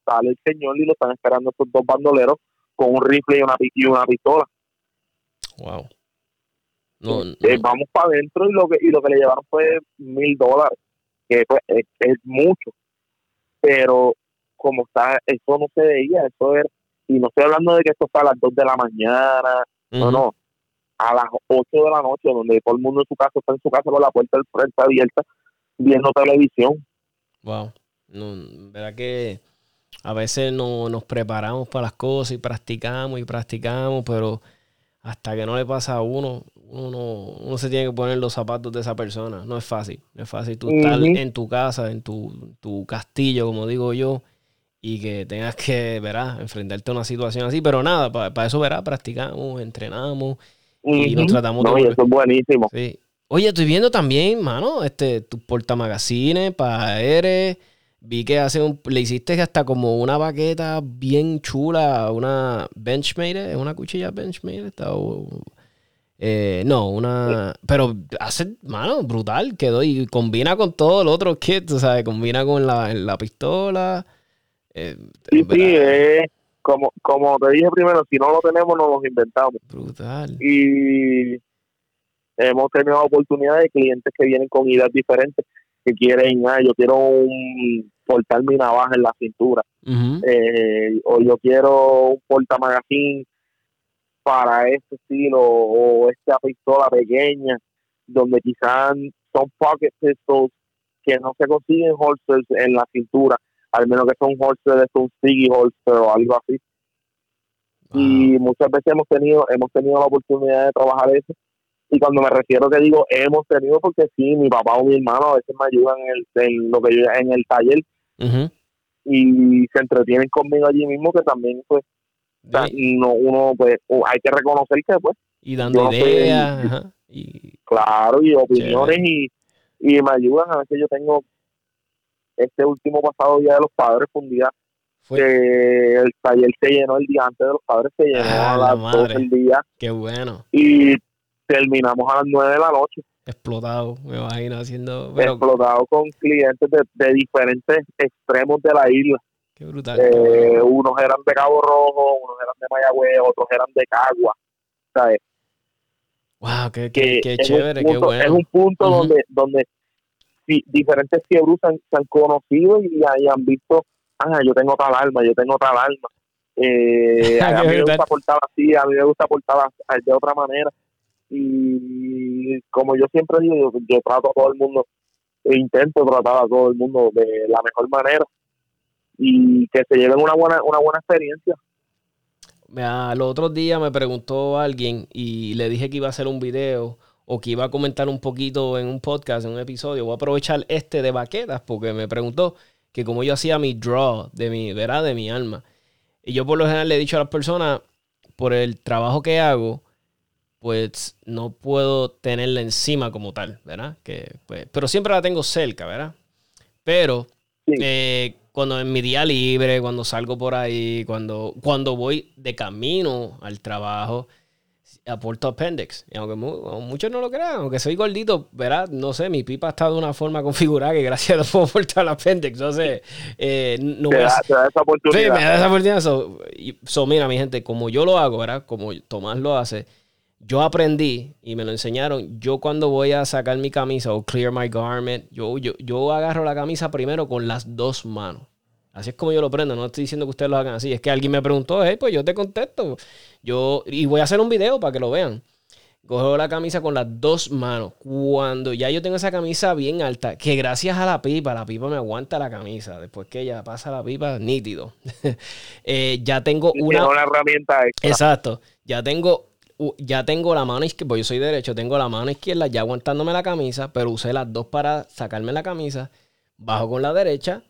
sale el señor y lo están esperando estos dos bandoleros con un rifle y una, y una pistola. Wow. No, no. Eh, vamos para adentro y lo que y lo que le llevaron fue mil dólares que pues, es, es mucho pero como está eso no se veía eso era y no estoy hablando de que esto está a las 2 de la mañana no no a las 8 de la noche donde todo el mundo en su casa está en su casa con la puerta del frente abierta viendo televisión Wow. No, verdad que a veces no, nos preparamos para las cosas y practicamos y practicamos, pero hasta que no le pasa a uno, uno, no- uno se tiene que poner los zapatos de esa persona. No es fácil. No es fácil tú estar Ujú. en tu casa, en tu, tu castillo, como digo yo, y que tengas que, verás, enfrentarte a una situación así. Pero nada, para eso, verás, practicamos, entrenamos y nos tratamos no, de... Y eso es buenísimo. Sí. Oye, estoy viendo también, mano, este, tu portamagazines para Eres. Vi que hace un, le hiciste hasta como una baqueta bien chula, una Benchmade, una cuchilla Benchmade. Está, eh, no, una. Pero hace, mano, brutal quedó y combina con todo el otro kit, ¿sabes? Combina con la, la pistola. Eh, sí, sí, es como, como te dije primero, si no lo tenemos, no lo inventamos. Brutal. Y hemos tenido oportunidades de clientes que vienen con ideas diferentes, que quieren, ah, yo quiero un, portar mi navaja en la cintura, eh, o yo quiero un portamagazín para este estilo, o esta pistola pequeña, donde quizás son pocket pistols que no se consiguen holsters en la cintura, al menos que son holsters de un sticky holster o algo así. Y muchas veces hemos tenido hemos tenido la oportunidad de trabajar eso. Y cuando me refiero que digo hemos tenido porque sí mi papá o mi hermano a veces me ayudan en, el, en lo que yo en el taller. Y se entretienen conmigo allí mismo que también pues no, uno pues hay que reconocer que pues y dando ideas y, claro y opiniones y, y me ayudan. A veces yo tengo este último pasado día de los padres fue un día que el taller se llenó el día antes de los padres se llenó ah, a las 12 del día qué bueno y terminamos a las 9 de la noche explotado, me imagino haciendo. Explotado con clientes de, diferentes extremos de la isla. Qué brutal. Eh, unos eran de Cabo Rojo, unos eran de Mayagüez, otros eran de Cagua. ¿sabes? Wow, qué, qué, chévere, qué bueno. Es un punto donde, donde diferentes fiebros se han, conocido y, han visto, ah, yo tengo tal alma, yo tengo tal alma. Eh, a mí me gusta portar así, a mí me gusta portar de otra manera y como yo siempre digo, yo, trato a todo el mundo, e intento tratar a todo el mundo de la mejor manera y que se lleven una buena, una buena experiencia. Los otros días me preguntó alguien y le dije que iba a hacer un video o que iba a comentar un poquito en un podcast, en un episodio. Voy a aprovechar este de baquetas porque me preguntó que como yo hacía mi draw de mi, ¿verdad? De mi alma. Y yo por lo general le he dicho a las personas, por el trabajo que hago, pues no puedo tenerla encima como tal, ¿verdad? Que, pues, pero siempre la tengo cerca, ¿verdad? Pero eh, cuando en mi día libre, cuando salgo por ahí, cuando, cuando voy de camino al trabajo, aporto appendix. Y aunque muchos no lo crean, aunque soy gordito, ¿verdad? No sé, mi pipa está de una forma configurada que gracias a Dios puedo aportar el appendix. Entonces, eh, no te, da, te da, esa oportunidad. Sí, me da esa oportunidad. So, mira, mi gente, como yo lo hago, ¿verdad? Como Tomás lo hace yo aprendí y me lo enseñaron. Yo cuando voy a sacar mi camisa o clear my garment, yo, yo, yo agarro la camisa primero con las dos manos. Así es como yo lo prendo. No estoy diciendo que ustedes lo hagan así. Es que alguien me preguntó, hey, pues yo te contesto. Yo, y voy a hacer un video para que lo vean. Cojo la camisa con las dos manos. Cuando ya yo tengo esa camisa bien alta, que gracias a la pipa, la pipa me aguanta la camisa. Después que ella pasa la pipa, nítido. Eh, ya tengo una. una herramienta extra. Exacto. Ya tengo ya tengo la mano izquierda, pues yo soy derecho, tengo la mano izquierda ya aguantándome la camisa, pero usé las dos para sacarme la camisa, bajo con la derecha,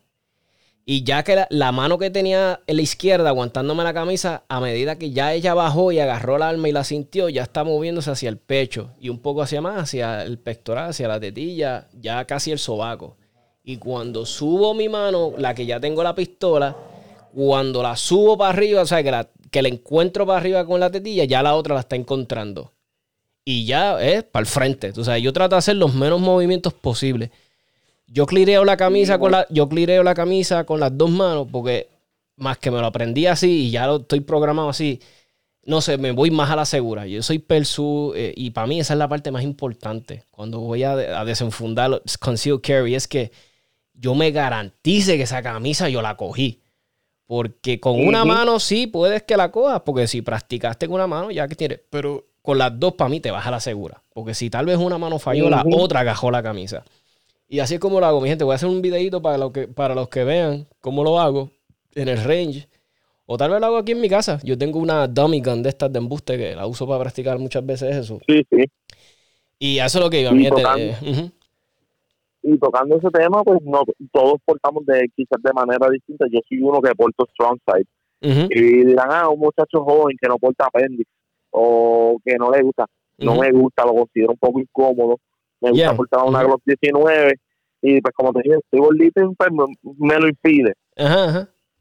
y ya que la, mano que tenía en la izquierda aguantándome la camisa, a medida que ya ella bajó y agarró el arma y la sintió, ya está moviéndose hacia el pecho y un poco hacia más, hacia el pectoral, hacia la tetilla, ya casi el sobaco. Y cuando subo mi mano, la que ya tengo la pistola, cuando la subo para arriba, o sea, que la, que la encuentro para arriba con la tetilla, ya la otra la está encontrando. Y ya es para el frente. O sea, yo trato de hacer los menos movimientos posibles. Yo clireo la camisa con la, yo clireo la camisa con las dos manos porque más que me lo aprendí así y ya lo estoy programado así. No sé, me voy más a la segura. Yo soy persu eh, y para mí esa es la parte más importante. Cuando voy a, a desenfundar conceal carry es que yo me garantice que esa camisa yo la cogí. Porque con una mano sí puedes que la cojas, porque si practicaste con una mano, ya que tienes. Pero con las dos, para mí, te vas a la segura. Porque si tal vez una mano falló, la otra agajó la camisa. Y así es como lo hago, mi gente. Voy a hacer un videito para, lo que, para los que vean cómo lo hago en el range. O tal vez lo hago aquí en mi casa. Yo tengo una dummy gun de estas de embuste que la uso para practicar muchas veces eso. Sí, sí. Y eso es lo que iba, mi gente. Eh, y tocando ese tema, pues no todos portamos de quizás de manera distinta. Yo soy uno que porto strong side. Y dirán, ah, un muchacho joven que no porta apéndice o que no le gusta. No me gusta, lo considero un poco incómodo. Me gusta portar una Glock 19 y pues como te dije, estoy gordito y pues me, lo impide.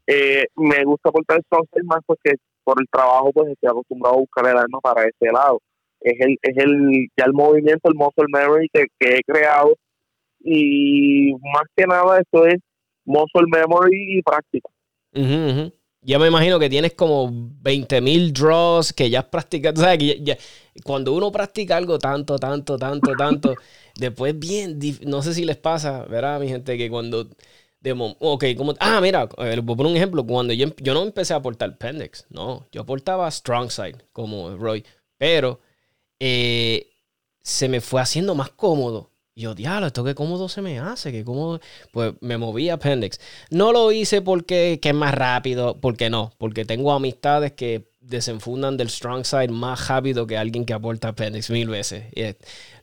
Eh, me gusta portar el side más porque por el trabajo pues estoy acostumbrado a buscar el arma para ese lado. Es el, es el, ya el movimiento, el muscle memory que, que he creado y más que nada esto es muscle memory y práctica. Ya me imagino que tienes como 20.000 draws que ya has practicado. que cuando uno practica algo tanto, tanto, tanto, tanto, después bien, no sé si les pasa, ¿verdad, mi gente? Que cuando... De, ok, como, ah, mira, eh, voy a poner un ejemplo. Cuando yo, yo no empecé a portar Pendex, no, yo portaba Strong Side como Roy, pero eh, se me fue haciendo más cómodo yo, diablo, esto qué cómodo se me hace, que cómodo. Pues me moví a Appendix. No lo hice porque que es más rápido, porque no, porque tengo amistades que desenfundan del strong side más rápido que alguien que aporta Appendix mil veces.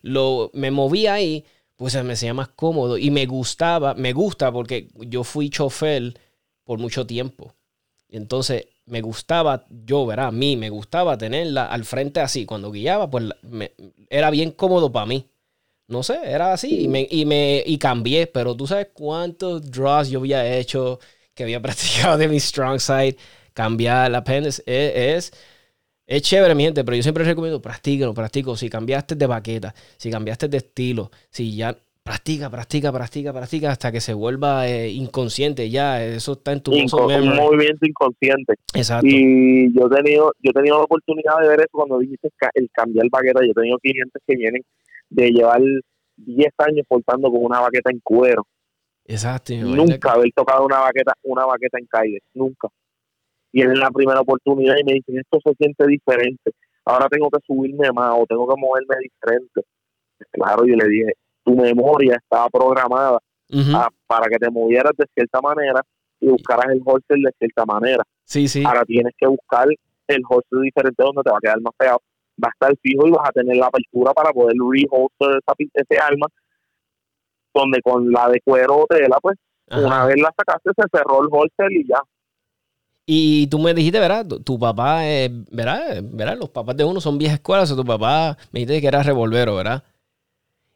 lo, me moví ahí, pues me hacía más cómodo y me gustaba, me gusta porque yo fui chofer por mucho tiempo. Entonces me gustaba, yo, verá, a mí me gustaba tenerla al frente así. Cuando guiaba, pues era bien cómodo para mí. No sé, era así. Y me, y me y cambié. Pero tú sabes cuántos draws yo había hecho, que había practicado de mi strong side. Cambiar la apéndice es, es, chévere, mi gente, pero yo siempre recomiendo practíquelo, practico. Si cambiaste de baqueta, si cambiaste de estilo, si ya practica, practica, practica, practica hasta que se vuelva eh, inconsciente ya. Eso está en tu Inco Un movimiento inconsciente. Exacto. Y yo he tenido, yo he tenido la oportunidad de ver eso cuando dijiste el cambiar baqueta. Yo he tenido clientes que vienen de llevar 10 años portando con una baqueta en cuero. Exacto. Nunca haber tocado una baqueta, una baqueta en calle, nunca. Y es la primera oportunidad y me dicen, esto se siente diferente. Ahora tengo que subirme más o tengo que moverme diferente. Claro, yo le dije, tu memoria estaba programada para que te movieras de cierta manera y buscaras el holster de cierta manera. Sí, sí. Ahora tienes que buscar el holster diferente donde te va a quedar más pegado va a estar fijo y vas a tener la apertura para poder reholster esa, ese arma, donde con la de cuero o tela, pues una vez la sacaste, se cerró el holster y ya. Y tú me dijiste, ¿verdad? Tu, papá, eh, ¿verdad? ¿verdad? Los papás de uno son viejas escuelas, o tu papá me dijiste que era revolvero, ¿verdad?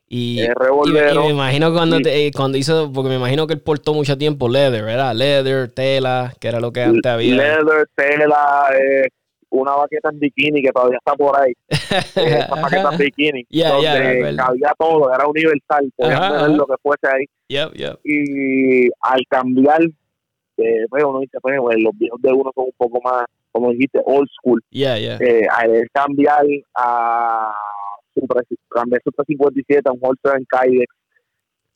Y, y, me imagino cuando, eh, cuando hizo, porque me imagino que él portó mucho tiempo leather, ¿verdad? Leather, tela, que era lo que antes había. Leather, tela, eh, una baqueta en bikini que todavía está por ahí. Esa baqueta en bikini. donde cabía todo, era universal, podías ver lo que fuese ahí. Y al cambiar, eh, pues uno dice, pues, pues, los viejos de uno son un poco más, como dijiste, old school. Eh, al cambiar a su, cambiar su 357 a un holster en Kydex,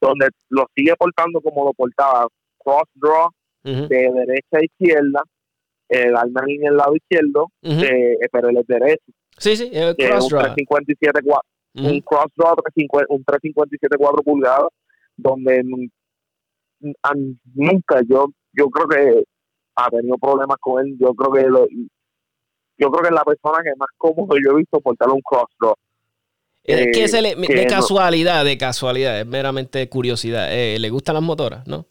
donde lo sigue portando como lo portaba, cross draw, de derecha a izquierda, el alma en el lado izquierdo, eh, pero él es derecho. Sí, sí, el cross un 357 un cross draw, un 357 4 pulgadas, donde nunca yo yo creo que ha tenido problemas con él. Yo creo que lo, yo creo que es la persona que más cómodo yo he visto portar un cross draw. Que, eh, le, de casualidad, de casualidad, es meramente curiosidad. Eh, ¿Le gustan las motoras? ¿No?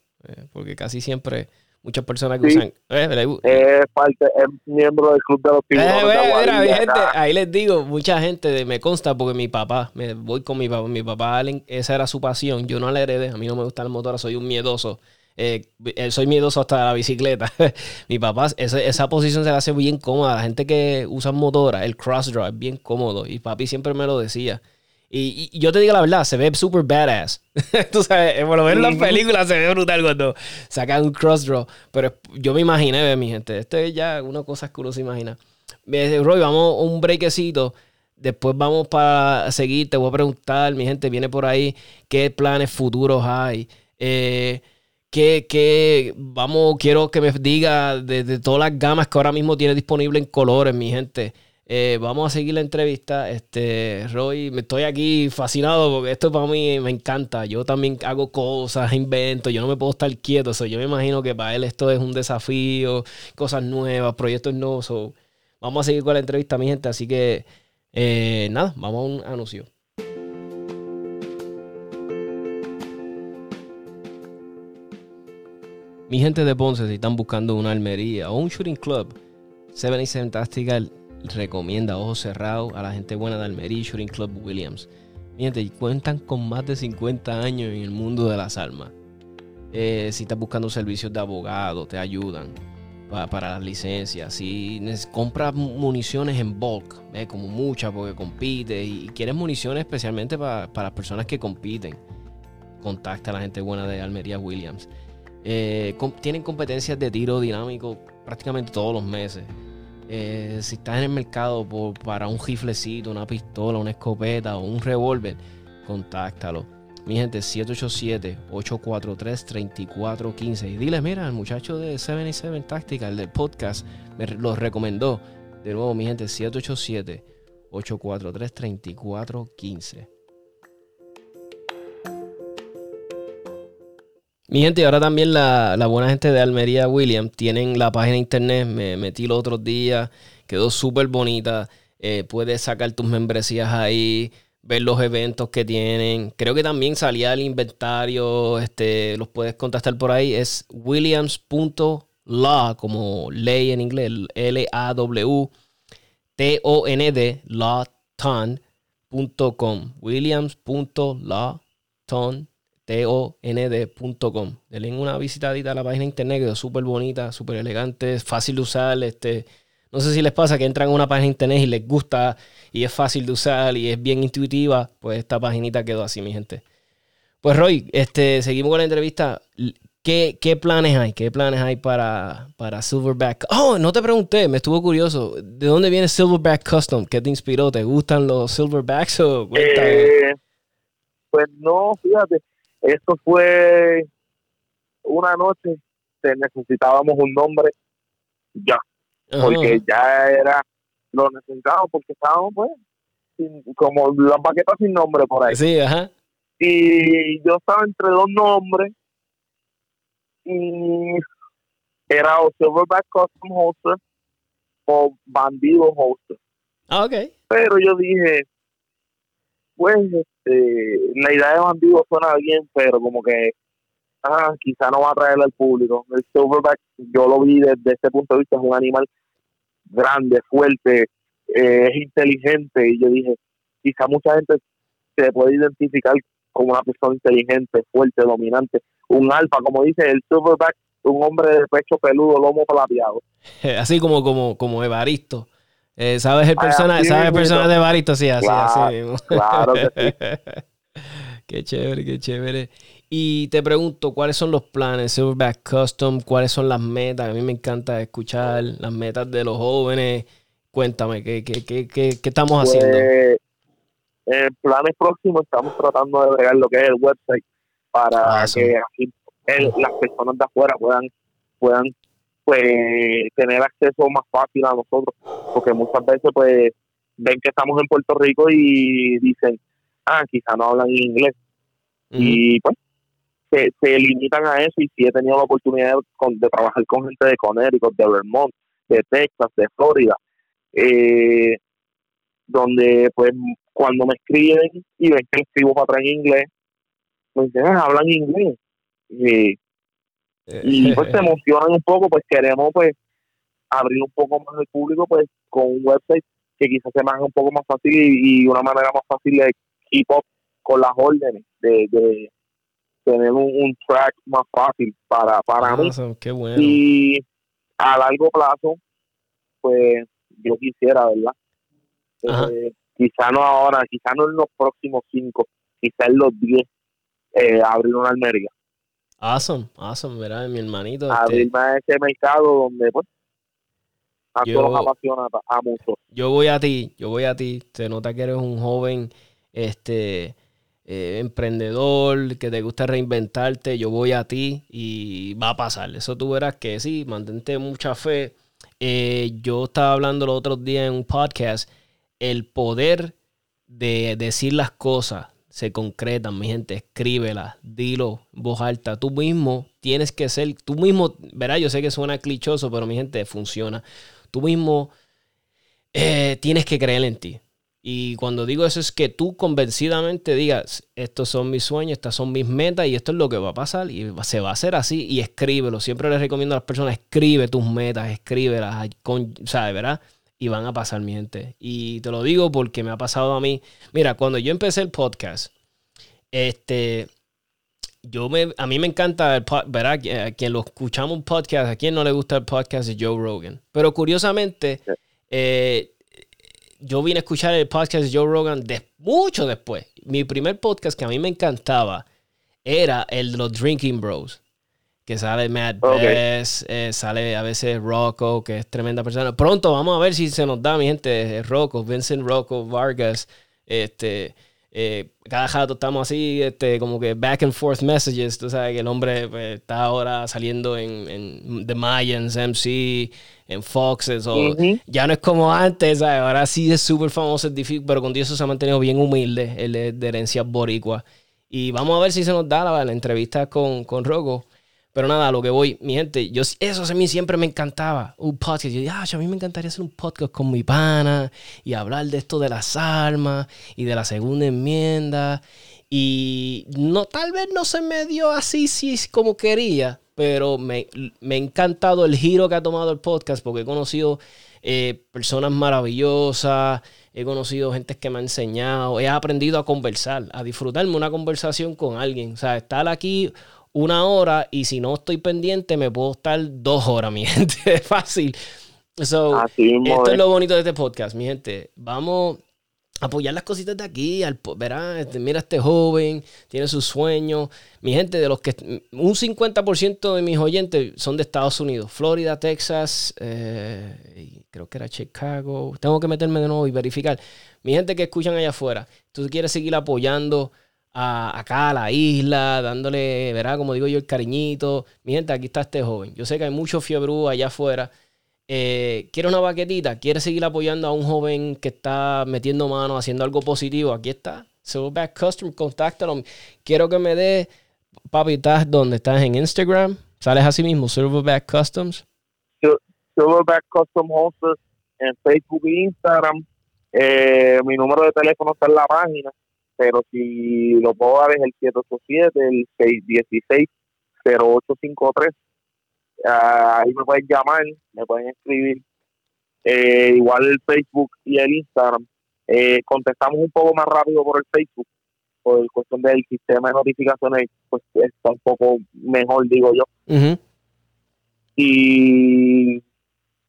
porque casi siempre muchas personas que usan. Eh, es parte, es miembro del club de los tiburones. Eh, ahí les digo, mucha gente me consta porque mi papá, me voy con mi papá, mi papá, esa era su pasión. Yo no la heredé, a mí no me gusta el motor, soy un miedoso. Eh, soy miedoso hasta la bicicleta. mi papá, esa, esa, posición se le hace bien cómoda. La gente que usa motora, el cross drive, es bien cómodo. Y papi siempre me lo decía. Y, yo te digo la verdad, se ve super badass. Tú sabes, por lo menos en las películas se ve brutal cuando sacan un cross draw. Pero yo me imaginé, mi gente. Esto es ya una cosa que uno se imagina. Roy, vamos a un breakcito. Después vamos para seguir. Te voy a preguntar, mi gente, viene por ahí. ¿Qué planes futuros hay? Eh, ¿qué, vamos, quiero que me diga de, de todas las gamas que ahora mismo tiene disponible en colores, mi gente. Eh, vamos a seguir la entrevista. Este, Roy, me estoy aquí fascinado porque esto para mí me encanta. Yo también hago cosas, invento, yo no me puedo estar quieto. yo me imagino que para él esto es un desafío, cosas nuevas, proyectos nuevos. vamos a seguir con la entrevista, mi gente. Así que, eh, nada, vamos a un anuncio. Mi gente de Ponce, si están buscando una almería o un shooting club, 77 Tactical recomienda ojos cerrados a la gente buena de Almería Shooting Club Williams. Mi gente, cuentan con más de 50 años en el mundo de las armas. Eh, si estás buscando servicios de abogado, te ayudan para, las licencias. Si compras municiones en bulk, como muchas porque compite y, quieres municiones especialmente para, para las personas que compiten, contacta a la gente buena de Almería Williams. Eh, tienen competencias de tiro dinámico prácticamente todos los meses. Eh, si estás en el mercado para un riflecito, una pistola, una escopeta o un revólver, contáctalo. Mi gente, 787-843-3415. Y dile, mira, el muchacho de 77 Tactical del podcast me los recomendó. De nuevo, mi gente, 787-843-3415. Mi gente, ahora también la, buena gente de Almería William tienen la página internet. Me metí los otros días, quedó súper bonita. Eh, puedes sacar tus membresías ahí, ver los eventos que tienen. Creo que también salía el inventario, este, los puedes contactar por ahí. Es williams.law, como ley en inglés, L-A-W, T-O-N-D, lawton.com. Williams.lawton.com tond.com. Denle una visitadita a la página de internet, quedó súper bonita, súper elegante, fácil de usar. Este, no sé si les pasa que entran a una página de internet y les gusta y es fácil de usar y es bien intuitiva. Pues esta paginita quedó así, mi gente. Pues Roy, este, seguimos con la entrevista. ¿Qué, ¿Qué, planes hay? ¿Qué planes hay para, para Silverback? Oh, no te pregunté, me estuvo curioso. ¿De dónde viene Silverback Custom? ¿Qué te inspiró? ¿Te gustan los Silverbacks o eh, pues no, fíjate esto fue una noche, necesitábamos un nombre ya, porque ya era, lo necesitábamos porque estábamos pues como las baquetas sin nombre por ahí. Sí, ajá. Y yo estaba entre dos nombres y era o Silverback Custom Holster o Bandido Holster. Ah, ok. Pero yo dije, pues este, la idea de bandido suena bien, pero como que ah, quizá no va a traer al público. El silverback, yo lo vi desde ese punto de vista, es un animal grande, fuerte, eh, es inteligente, y yo dije, quizá mucha gente se puede identificar como una persona inteligente, fuerte, dominante, un alfa, como dice el silverback, un hombre de pecho peludo, lomo plateado. Así como, como, como Evaristo. Eh, ¿Sabes el personaje, ¿sabes el personaje de Barito? Sí, así, así mismo. Claro que sí. qué chévere, qué chévere. Y te pregunto, ¿cuáles son los planes Silverback Custom? ¿Cuáles son las metas? A mí me encanta escuchar las metas de los jóvenes. Cuéntame, ¿qué, qué, qué, qué, estamos pues, haciendo? En planes próximos estamos tratando de agregar lo que es el website para que así las personas de afuera puedan puedan pues tener acceso más fácil a nosotros, porque muchas veces pues ven que estamos en Puerto Rico y dicen, ah, quizá no hablan inglés. Y pues se, se, limitan a eso y si he tenido la oportunidad de, trabajar con gente de Connecticut, de Vermont, de Texas, de Florida, eh, donde pues cuando me escriben y ven que escribo para atrás en inglés, me dicen, ah, hablan inglés. Y y pues se emocionan un poco, pues queremos pues abrir un poco más el público pues con un website que quizás se me un poco más fácil y, una manera más fácil de keep up con las órdenes, de, tener un, track más fácil para, para mí. Y a largo plazo, pues yo quisiera, ¿verdad? Eh, quizá no ahora, quizá no en los próximos cinco, quizá en los diez, eh, abrir una almería. Awesome, awesome, ¿verdad? Mi hermanito. Abrirme este... ese mercado donde, pues, a yo, todos apasiona a muchos. Yo voy a ti, yo voy a ti. Se nota que eres un joven, este, eh, emprendedor, que te gusta reinventarte. Yo voy a ti y va a pasar. Eso tú verás que sí, mantente mucha fe. Eh, yo estaba hablando los otros días en un podcast, el poder de decir las cosas, se concretan, mi gente, escríbela, dilo voz alta. Tú mismo tienes que ser, tú mismo, verá, yo sé que suena clichoso, pero mi gente, funciona. Tú mismo eh, tienes que creer en ti. Y cuando digo eso es que tú convencidamente digas, estos son mis sueños, estas son mis metas y esto es lo que va a pasar y se va a hacer así y escríbelo. Siempre les recomiendo a las personas, escribe tus metas, escríbelas, con, ¿sabes? ¿Verdad? Y van a pasar, mi gente. Y te lo digo porque me ha pasado a mí. Mira, cuando yo empecé el podcast, este, yo me, a mí me encanta el ¿verdad? A quien lo escuchamos un podcast, a quien no le gusta el podcast de Joe Rogan. Pero curiosamente, eh, yo vine a escuchar el podcast de Joe Rogan de, mucho después. Mi primer podcast que a mí me encantaba era el de los Drinking Bros. Que sale Matt Bess, eh, sale a veces Rocco, que es tremenda persona. Pronto vamos a ver si se nos da, mi gente, Rocco, Vincent Rocco Vargas. Este, eh, cada rato estamos así, este, como que back and forth messages. Tú sabes que el hombre pues, está ahora saliendo en, en, The Mayans, MC, en Foxes. O, Ya no es como antes, ahora sí es súper famoso, pero con Dios se ha mantenido bien humilde. Él es de herencia boricua. Y vamos a ver si se nos da la, la entrevista con, con Rocco. Pero nada, lo que voy, mi gente, yo, eso a mí siempre me encantaba. Un podcast. Yo ah, a mí me encantaría hacer un podcast con mi pana y hablar de esto de las armas y de la segunda enmienda. Y no, tal vez no se me dio así sí, como quería, pero me, me ha encantado el giro que ha tomado el podcast porque he conocido eh, personas maravillosas, he conocido gente que me ha enseñado, he aprendido a conversar, a disfrutarme una conversación con alguien. O sea, estar aquí una hora y si no estoy pendiente me puedo estar dos horas, mi gente. Es fácil. So, esto es lo bonito de este podcast, mi gente. Vamos a apoyar las cositas de aquí. Al, verá, este, mira este joven, tiene sus sueños. Mi gente, de los que un 50% de mis oyentes son de Estados Unidos, Florida, Texas, eh, creo que era Chicago. Tengo que meterme de nuevo y verificar. Mi gente que escuchan allá afuera, tú quieres seguir apoyando acá a la isla, dándole, verá, como digo yo, el cariñito. Mi gente, aquí está este joven. Yo sé que hay mucho fiebre allá afuera. Eh, ¿Quiere una baquetita? ¿Quiere seguir apoyando a un joven que está metiendo mano, haciendo algo positivo? Aquí está. Silverback Custom, contáctalo. Quiero que me dé, papi, ¿estás donde estás en Instagram? ¿Sales así mismo, Silverback Customs? Silverback Custom Hosters en Facebook e Instagram. Eh, mi número de teléfono está en la página pero si lo puedo dar es el 787, el 616-0853. Ah, ahí me pueden llamar, me pueden escribir. Eh, igual el Facebook y el Instagram. Eh, contestamos un poco más rápido por el Facebook, por cuestión del sistema de notificaciones, pues está un poco mejor, digo yo. Y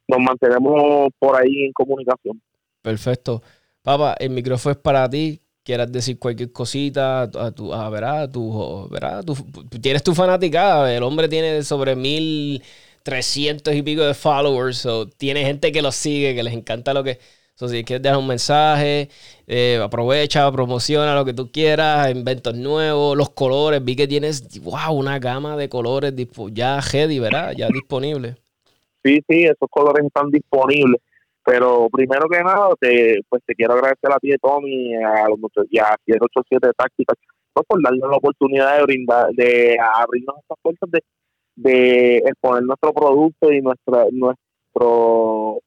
nos mantenemos por ahí en comunicación. Perfecto. Papá, el micrófono es para ti quieras decir cualquier cosita a tu, a, verá, tu, verá, tu, tienes tu fanaticada, el hombre tiene sobre mil trescientos y pico de followers, o tiene gente que lo sigue, que les encanta lo que... So, si quieres dejar un mensaje, eh, aprovecha, promociona lo que tú quieras, inventos nuevos, los colores. Vi que tienes, wow, una gama de colores ya ready, ¿verdad? Ya disponible. Sí, sí, esos colores están disponibles. Pero primero que nada, te, pues te quiero agradecer a ti, Tommy, a los y a 787 Tácticas, pues, por darnos la oportunidad de brindar, de abrirnos estas puertas de, de exponer nuestro producto y nuestra nuestro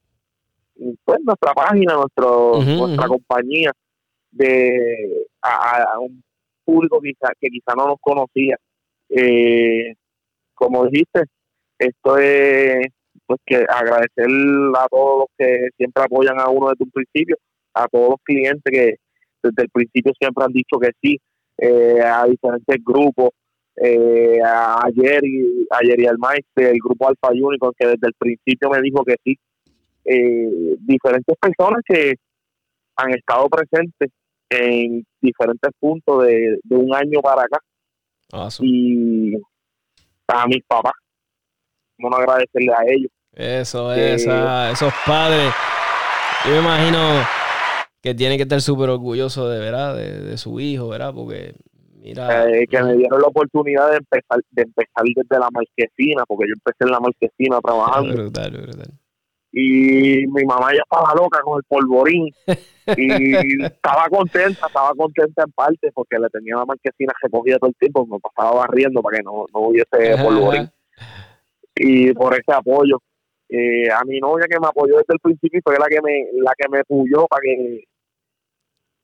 pues nuestra página, nuestro, nuestra compañía de a, un público quizá, que quizá no nos conocía. Eh, como dijiste, esto es pues que agradecer a todos los que siempre apoyan a uno desde un principio, a todos los clientes que desde el principio siempre han dicho que sí, eh, a diferentes grupos, eh, a ayer y ayer y al maestro, el grupo Alfa Unicorn que desde el principio me dijo que sí, eh, diferentes personas que han estado presentes en diferentes puntos de, un año para acá. Y a mis papás, como no agradecerle a ellos eso, esa, esos padres. Yo me imagino que tienen que estar súper orgullosos de verdad, de, su hijo, ¿verdad? Porque mira. Eh, que me dieron la oportunidad de empezar, de empezar desde la marquesina, porque yo empecé en la marquesina trabajando. Brutal, brutal. Y mi mamá ya estaba loca con el polvorín. y estaba contenta, estaba contenta en parte porque le tenía la marquesina recogida todo el tiempo, me pasaba barriendo para que no, no hubiese polvorín. Y por ese apoyo eh, a mi novia que me apoyó desde el principio fue la que me la que me puyó para que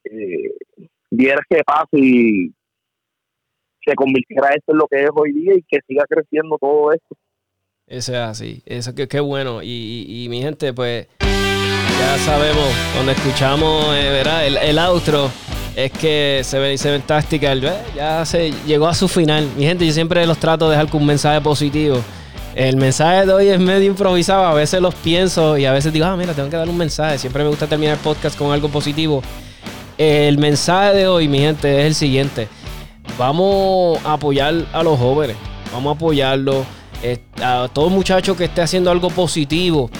eh, vieras qué pasa y se convirtiera esto en lo que es hoy día y que siga creciendo todo esto. Eso es así, eso que qué bueno. Y, y, mi gente, pues ya sabemos, cuando escuchamos eh, ¿verdad? El, el outro, es que se ve, se ve Tactical, ya se llegó a su final. Mi gente, yo siempre los trato de dejar con un mensaje positivo. El mensaje de hoy es medio improvisado, a veces los pienso y a veces digo, ah, mira, tengo que dar un mensaje. Siempre me gusta terminar el podcast con algo positivo. El mensaje de hoy, mi gente, es el siguiente. Vamos a apoyar a los jóvenes. Vamos a apoyarlos. Eh, a todo muchacho que esté haciendo algo positivo.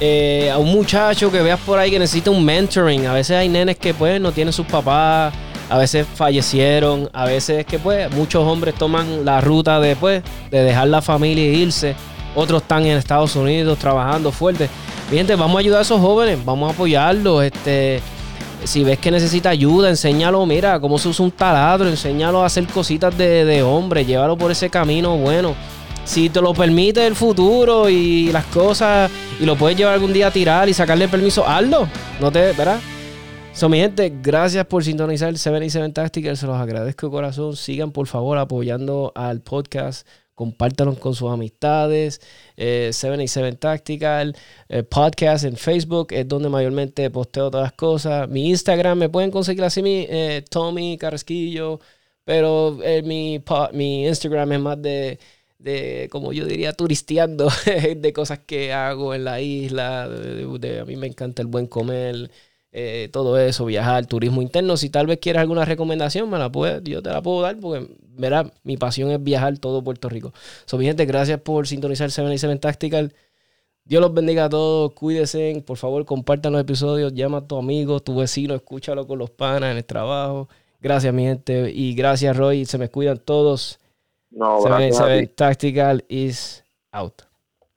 Eh, a un muchacho que veas por ahí que necesita un mentoring. A veces hay nenes que pues no tienen sus papás, a veces fallecieron, a veces que pues muchos hombres toman la ruta de, pues, de dejar la familia e irse. Otros están en Estados Unidos trabajando fuerte. Gente, vamos a ayudar a esos jóvenes, vamos a apoyarlos. Este, si ves que necesita ayuda, enséñalo, mira, cómo se usa un taladro, enséñalo a hacer cositas de, de hombre, llévalo por ese camino bueno si te lo permite el futuro y las cosas y lo puedes llevar algún día a tirar y sacarle permiso, hazlo. No te, ¿verdad? So, mi gente, gracias por sintonizar el 77 Tactical. Se los agradezco de corazón. Sigan, por favor, apoyando al podcast. Compártanlo con sus amistades. Eh, 77 Tactical. Eh, podcast en Facebook es donde mayormente posteo todas las cosas. Mi Instagram me pueden conseguir así, mi eh, Tommy Carrasquillo. Pero eh, mi, mi Instagram es más de de, como yo diría, turisteando, de cosas que hago en la isla. a mí me encanta el buen comer, eh, todo eso, viajar, turismo interno. Si tal vez quieres alguna recomendación, me la puedes, yo te la puedo dar porque, verá, mi pasión es viajar todo Puerto Rico. So, mi gente, gracias por sintonizar 77 Tactical. Dios los bendiga a todos, cuídense, por favor compartan los episodios, llama a tu amigo, tu vecino, escúchalo con los panas en el trabajo. Gracias mi gente y gracias Roy, se me cuidan todos. No, Tactical is out.